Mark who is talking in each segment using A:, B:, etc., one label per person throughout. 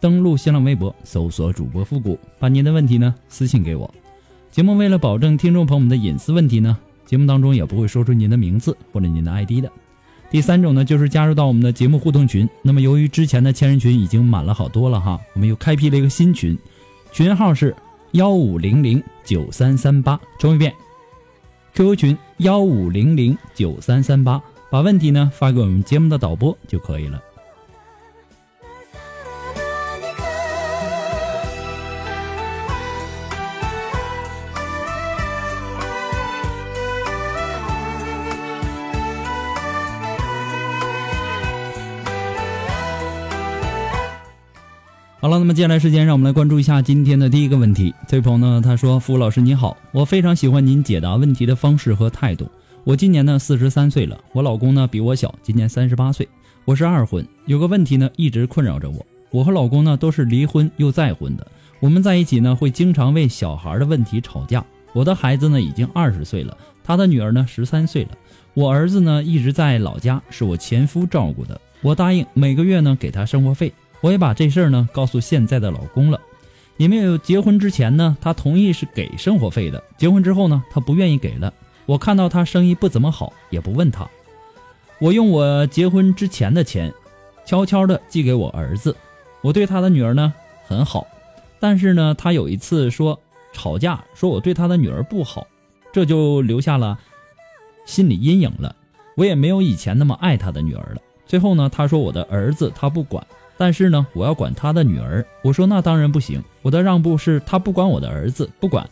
A: 登录新浪微博，搜索主播复古，把您的问题呢私信给我。节目为了保证听众朋友们的隐私问题呢，节目当中也不会说出您的名字或者您的 ID 的。第三种呢，就是加入到我们的节目互动群。那么由于之前的千人群已经满了好多了哈，我们又开辟了一个新群，群号是幺五零零九三三八。重一遍，QQ 群幺五零零九三三八，把问题呢发给我们节目的导播就可以了。好了，那么接下来时间，让我们来关注一下今天的第一个问题。这位朋友呢，他说：“付老师你好，我非常喜欢您解答问题的方式和态度。我今年呢四十三岁了，我老公呢比我小，今年三十八岁。我是二婚，有个问题呢一直困扰着我。我和老公呢都是离婚又再婚的，我们在一起呢会经常为小孩的问题吵架。我的孩子呢已经二十岁了，他的女儿呢十三岁了。我儿子呢一直在老家，是我前夫照顾的。我答应每个月呢给他生活费。”我也把这事儿呢告诉现在的老公了，也没有结婚之前呢，他同意是给生活费的。结婚之后呢，他不愿意给了。我看到他生意不怎么好，也不问他。我用我结婚之前的钱，悄悄的寄给我儿子。我对他的女儿呢很好，但是呢，他有一次说吵架，说我对他的女儿不好，这就留下了心理阴影了。我也没有以前那么爱他的女儿了。最后呢，他说我的儿子他不管。但是呢，我要管他的女儿。我说那当然不行。我的让步是他不管我的儿子，不管，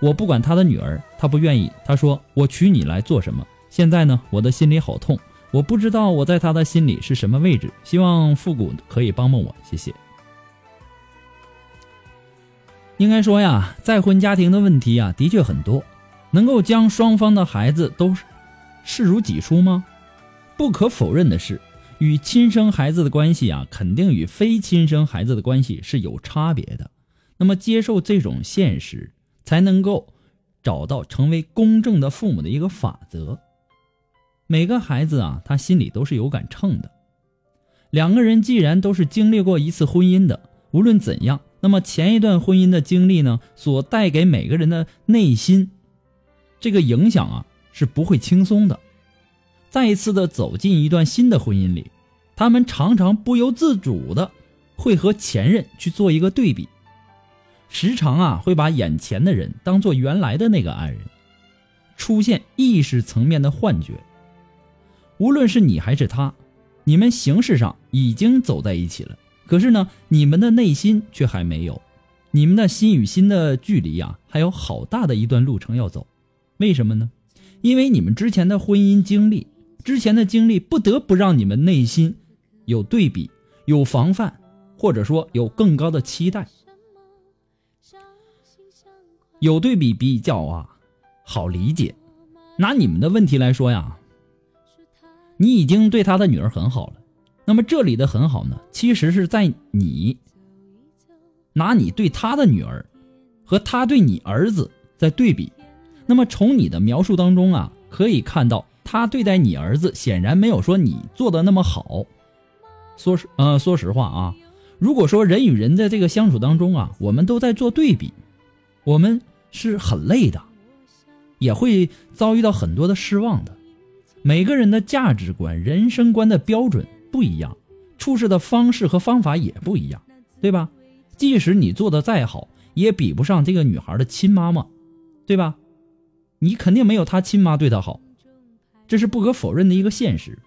A: 我不管他的女儿，他不愿意。他说我娶你来做什么？现在呢，我的心里好痛，我不知道我在他的心里是什么位置。希望复古可以帮帮我，谢谢。应该说呀，再婚家庭的问题啊，的确很多。能够将双方的孩子都视如己出吗？不可否认的是。与亲生孩子的关系啊，肯定与非亲生孩子的关系是有差别的。那么，接受这种现实，才能够找到成为公正的父母的一个法则。每个孩子啊，他心里都是有杆秤的。两个人既然都是经历过一次婚姻的，无论怎样，那么前一段婚姻的经历呢，所带给每个人的内心这个影响啊，是不会轻松的。再一次的走进一段新的婚姻里，他们常常不由自主的会和前任去做一个对比，时常啊会把眼前的人当做原来的那个爱人，出现意识层面的幻觉。无论是你还是他，你们形式上已经走在一起了，可是呢，你们的内心却还没有，你们的心与心的距离呀，还有好大的一段路程要走。为什么呢？因为你们之前的婚姻经历。之前的经历不得不让你们内心有对比、有防范，或者说有更高的期待。有对比比较啊，好理解。拿你们的问题来说呀，你已经对他的女儿很好了。那么这里的很好呢，其实是在你拿你对他的女儿和他对你儿子在对比。那么从你的描述当中啊，可以看到。他对待你儿子显然没有说你做的那么好。说实呃，说实话啊，如果说人与人在这个相处当中啊，我们都在做对比，我们是很累的，也会遭遇到很多的失望的。每个人的价值观、人生观的标准不一样，处事的方式和方法也不一样，对吧？即使你做的再好，也比不上这个女孩的亲妈妈，对吧？你肯定没有她亲妈对她好，这是不可否认的一个现实，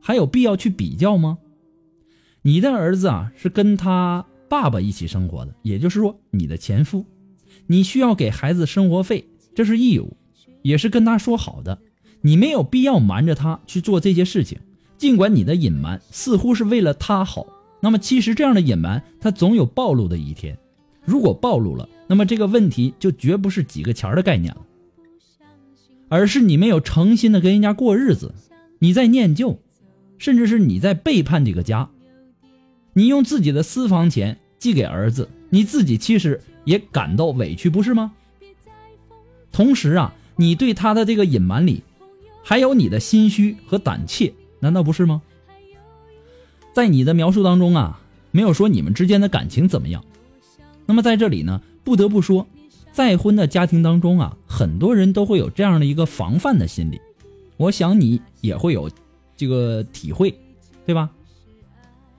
A: 还有必要去比较吗？你的儿子啊，是跟他爸爸一起生活的，也就是说，你的前夫，你需要给孩子生活费，这是义务，也是跟他说好的，你没有必要瞒着他去做这些事情。尽管你的隐瞒似乎是为了他好，那么其实这样的隐瞒，他总有暴露的一天。如果暴露了，那么这个问题就绝不是几个钱的概念了，而是你没有诚心的跟人家过日子，你在念旧，甚至是你在背叛这个家。你用自己的私房钱寄给儿子，你自己其实也感到委屈，不是吗？同时啊，你对他的这个隐瞒里，还有你的心虚和胆怯，难道不是吗？在你的描述当中啊，没有说你们之间的感情怎么样。那么在这里呢，不得不说，再婚的家庭当中啊，很多人都会有这样的一个防范的心理，我想你也会有这个体会，对吧？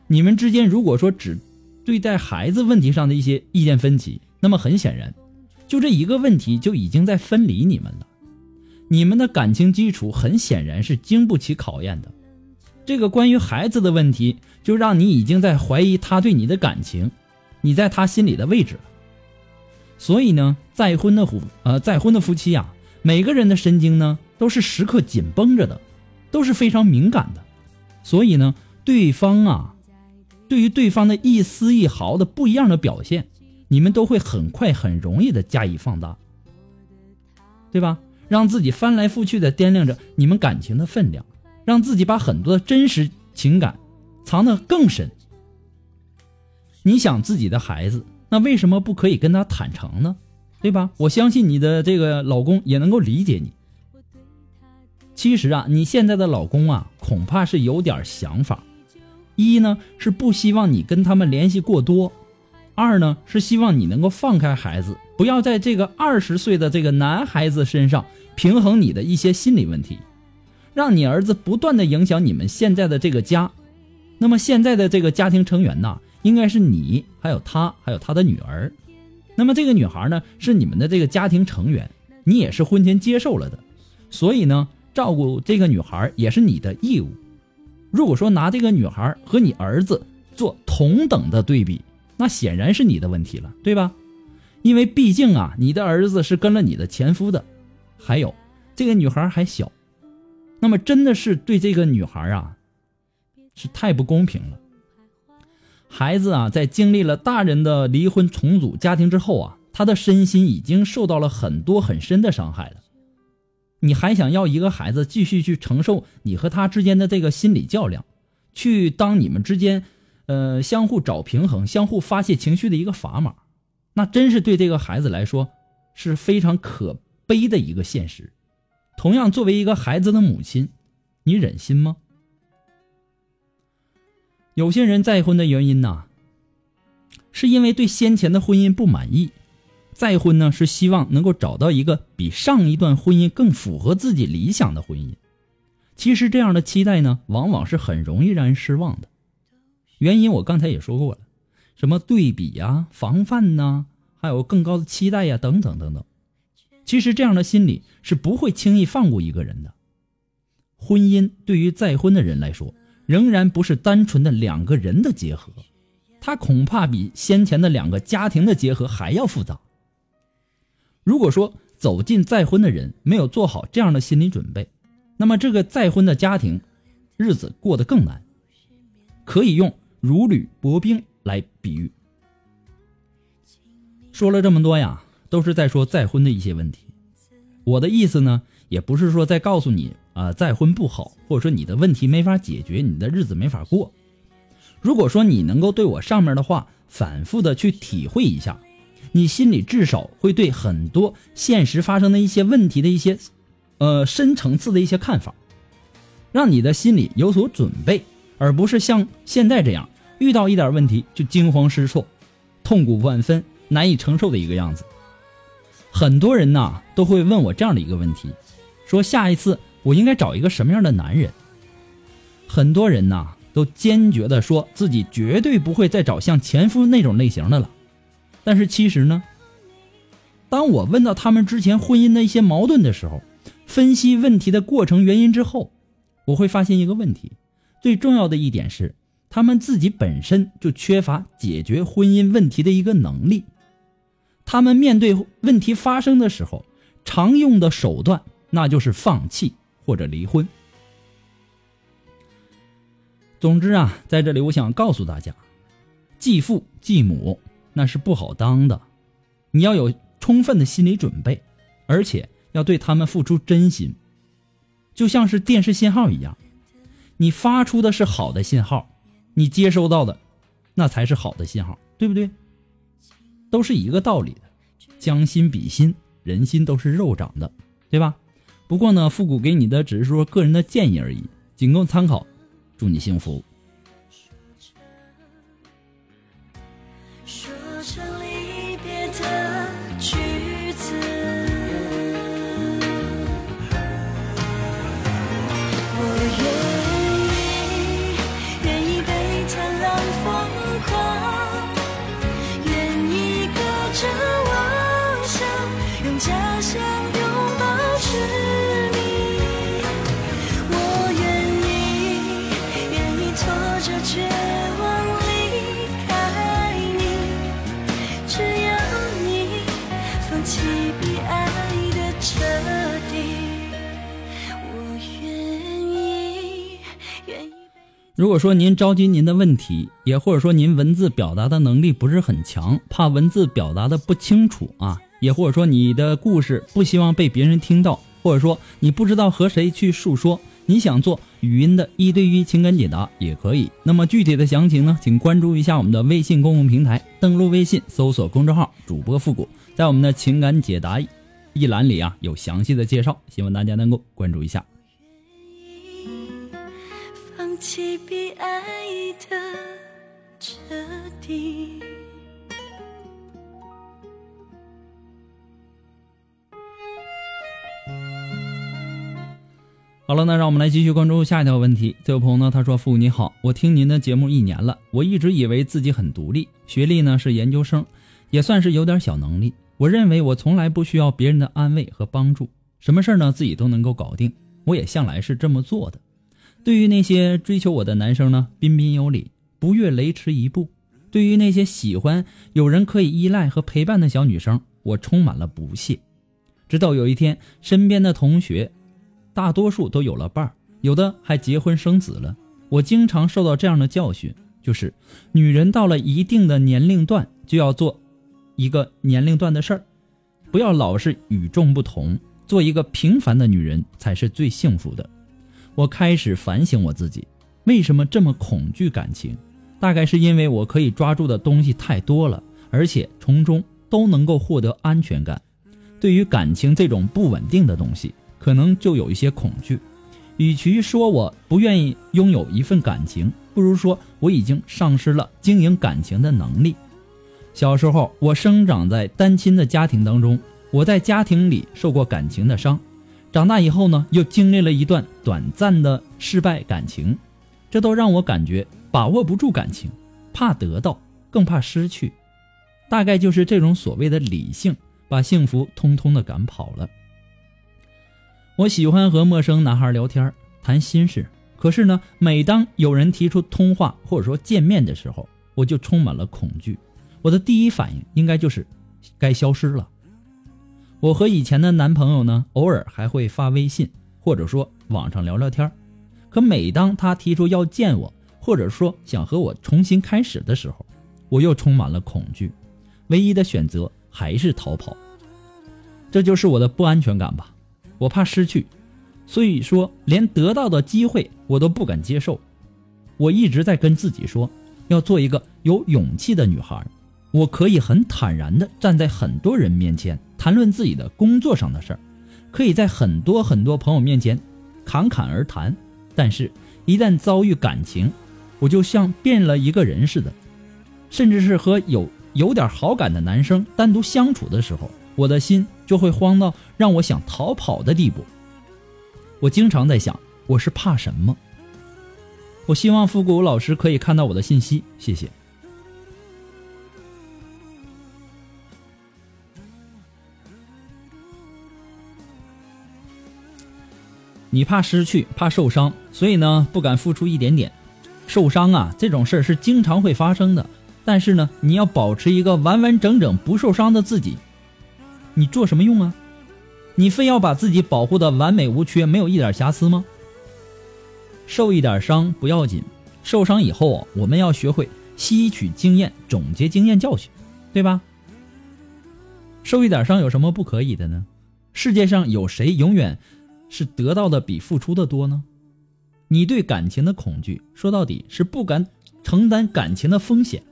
A: 你们之间如果说只对待孩子问题上的一些意见分歧，那么很显然，就这一个问题就已经在分离你们了。你们的感情基础很显然是经不起考验的。这个关于孩子的问题，就让你已经在怀疑他对你的感情，你在他心里的位置了。所以呢，再婚的夫呃再婚的夫妻啊，每个人的神经呢都是时刻紧绷着的，都是非常敏感的。所以呢，对方啊。对于对方的一丝一毫的不一样的表现，你们都会很快很容易的加以放大，对吧？让自己翻来覆去的掂量着你们感情的分量，让自己把很多的真实情感藏得更深。你想自己的孩子，那为什么不可以跟他坦诚呢？对吧？我相信你的这个老公也能够理解你。其实啊，你现在的老公啊，恐怕是有点想法。一呢是不希望你跟他们联系过多，二呢是希望你能够放开孩子，不要在这个二十岁的这个男孩子身上平衡你的一些心理问题，让你儿子不断的影响你们现在的这个家。那么现在的这个家庭成员呢，应该是你，还有他，还有他的女儿。那么这个女孩呢，是你们的这个家庭成员，你也是婚前接受了的，所以呢，照顾这个女孩也是你的义务。如果说拿这个女孩和你儿子做同等的对比，那显然是你的问题了，对吧？因为毕竟啊，你的儿子是跟了你的前夫的，还有这个女孩还小，那么真的是对这个女孩啊，是太不公平了。孩子啊，在经历了大人的离婚重组家庭之后啊，他的身心已经受到了很多很深的伤害了。你还想要一个孩子继续去承受你和他之间的这个心理较量，去当你们之间，呃，相互找平衡、相互发泄情绪的一个砝码，那真是对这个孩子来说是非常可悲的一个现实。同样，作为一个孩子的母亲，你忍心吗？有些人再婚的原因呢，是因为对先前的婚姻不满意。再婚呢，是希望能够找到一个比上一段婚姻更符合自己理想的婚姻。其实这样的期待呢，往往是很容易让人失望的。原因我刚才也说过了，什么对比呀、防范呐，还有更高的期待呀，等等等等。其实这样的心理是不会轻易放过一个人的。婚姻对于再婚的人来说，仍然不是单纯的两个人的结合，它恐怕比先前的两个家庭的结合还要复杂。如果说走进再婚的人没有做好这样的心理准备，那么这个再婚的家庭，日子过得更难。可以用如履薄冰来比喻。说了这么多呀，都是在说再婚的一些问题。我的意思呢，也不是说在告诉你啊再婚不好，或者说你的问题没法解决，你的日子没法过。如果说你能够对我上面的话反复的去体会一下。你心里至少会对很多现实发生的一些问题的一些，呃，深层次的一些看法，让你的心里有所准备，而不是像现在这样遇到一点问题就惊慌失措、痛苦万分、难以承受的一个样子。很多人呐都会问我这样的一个问题，说下一次我应该找一个什么样的男人？很多人呐都坚决的说自己绝对不会再找像前夫那种类型的了。但是其实呢，当我问到他们之前婚姻的一些矛盾的时候，分析问题的过程原因之后，我会发现一个问题，最重要的一点是，他们自己本身就缺乏解决婚姻问题的一个能力。他们面对问题发生的时候，常用的手段那就是放弃或者离婚。总之啊，在这里我想告诉大家，继父继母那是不好当的，你要有充分的心理准备，而且要对他们付出真心。就像是电视信号一样，你发出的是好的信号，你接收到的那才是好的信号，对不对？都是一个道理的，将心比心，人心都是肉长的，对吧？不过呢，复古给你的只是说个人的建议而已，仅供参考。祝你幸福。如果说您着急您的问题，也或者说您文字表达的能力不是很强，怕文字表达的不清楚啊，也或者说你的故事不希望被别人听到，或者说你不知道和谁去述说，你想做语音的一对一情感解答也可以。那么具体的详情呢，请关注一下我们的微信公共平台，登录微信搜索公众号“主播复古”，在我们的情感解答一栏里啊有详细的介绍，希望大家能够关注一下。
B: 比爱的彻底。
A: 好了，那让我们来继续关注下一条问题。这位朋友呢，他说：“父你好，我听您的节目一年了，我一直以为自己很独立，学历呢是研究生，也算是有点小能力。我认为我从来不需要别人的安慰和帮助，什么事儿呢自己都能够搞定。我也向来是这么做的。对于那些追求我的男生呢，彬彬有礼，不越雷池一步；对于那些喜欢有人可以依赖和陪伴的小女生，我充满了不屑。直到有一天，身边的同学。”大多数都有了伴儿，有的还结婚生子了。我经常受到这样的教训，就是女人到了一定的年龄段就要做一个年龄段的事儿，不要老是与众不同，做一个平凡的女人才是最幸福的。我开始反省我自己，为什么这么恐惧感情？大概是因为我可以抓住的东西太多了，而且从中都能够获得安全感。对于感情这种不稳定的东西。可能就有一些恐惧，与其说我不愿意拥有一份感情，不如说我已经丧失了经营感情的能力。小时候，我生长在单亲的家庭当中，我在家庭里受过感情的伤。长大以后呢，又经历了一段短暂的失败感情，这都让我感觉把握不住感情，怕得到，更怕失去。大概就是这种所谓的理性，把幸福通通的赶跑了。我喜欢和陌生男孩聊天，谈心事。可是呢，每当有人提出通话或者说见面的时候，我就充满了恐惧。我的第一反应应该就是该消失了。我和以前的男朋友呢，偶尔还会发微信或者说网上聊聊天。可每当他提出要见我，或者说想和我重新开始的时候，我又充满了恐惧。唯一的选择还是逃跑。这就是我的不安全感吧。我怕失去，所以说连得到的机会我都不敢接受。我一直在跟自己说，要做一个有勇气的女孩。我可以很坦然地站在很多人面前谈论自己的工作上的事儿，可以在很多很多朋友面前侃侃而谈。但是，一旦遭遇感情，我就像变了一个人似的。甚至是和有有点好感的男生单独相处的时候，我的心。就会慌到让我想逃跑的地步。我经常在想，我是怕什么？我希望复古老师可以看到我的信息，谢谢。你怕失去，怕受伤，所以呢不敢付出一点点。受伤啊，这种事儿是经常会发生的。但是呢，你要保持一个完完整整不受伤的自己，你做什么用啊？你非要把自己保护的完美无缺，没有一点瑕疵吗？受一点伤不要紧，受伤以后我们要学会吸取经验，总结经验教训，对吧？受一点伤有什么不可以的呢？世界上有谁永远是得到的比付出的多呢？你对感情的恐惧，说到底是不敢承担感情的风险。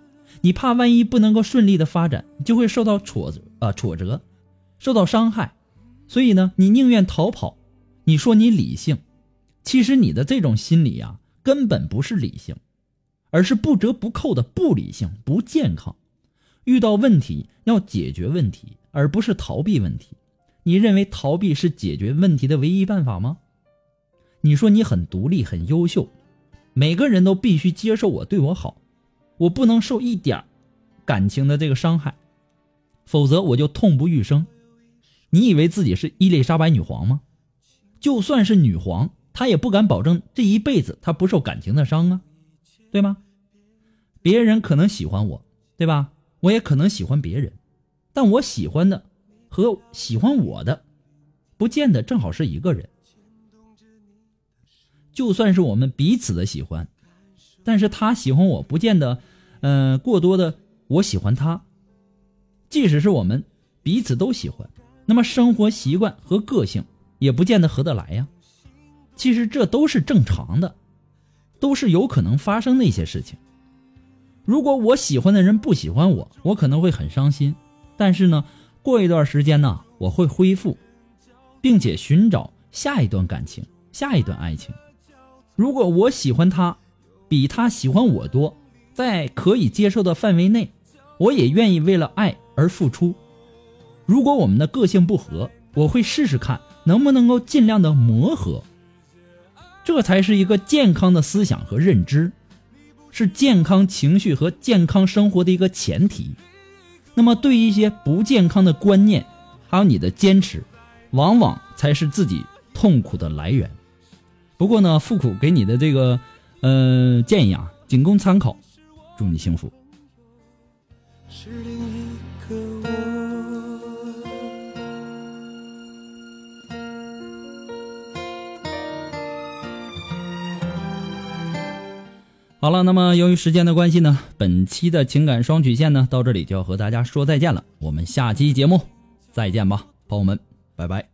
A: 你怕万一不能够顺利的发展，就会受到挫折啊挫折，受到伤害，所以呢，你宁愿逃跑。你说你理性，其实你的这种心理啊，根本不是理性，而是不折不扣的不理性、不健康。遇到问题要解决问题，而不是逃避问题。你认为逃避是解决问题的唯一办法吗？你说你很独立、很优秀，每个人都必须接受我、对我好。我不能受一点感情的这个伤害，否则我就痛不欲生。你以为自己是伊丽莎白女皇吗？就算是女皇，她也不敢保证这一辈子她不受感情的伤啊，对吗？别人可能喜欢我，对吧？我也可能喜欢别人，但我喜欢的和喜欢我的，不见得正好是一个人。就算是我们彼此的喜欢。但是他喜欢我不见得，嗯，过多的我喜欢他。即使是我们彼此都喜欢，那么生活习惯和个性也不见得合得来呀。其实这都是正常的，都是有可能发生的一些事情。如果我喜欢的人不喜欢我，我可能会很伤心。但是呢，过一段时间呢，我会恢复，并且寻找下一段感情、下一段爱情。如果我喜欢他。比他喜欢我多，在可以接受的范围内，我也愿意为了爱而付出。如果我们的个性不合，我会试试看能不能够尽量的磨合。这才是一个健康的思想和认知，是健康情绪和健康生活的一个前提。那么，对一些不健康的观念，还有你的坚持，往往才是自己痛苦的来源。不过呢，富苦给你的这个。呃，建议啊，仅供参考。祝你幸福。是另一个我好了，那么由于时间的关系呢，本期的情感双曲线呢，到这里就要和大家说再见了。我们下期节目再见吧，朋友们，拜拜。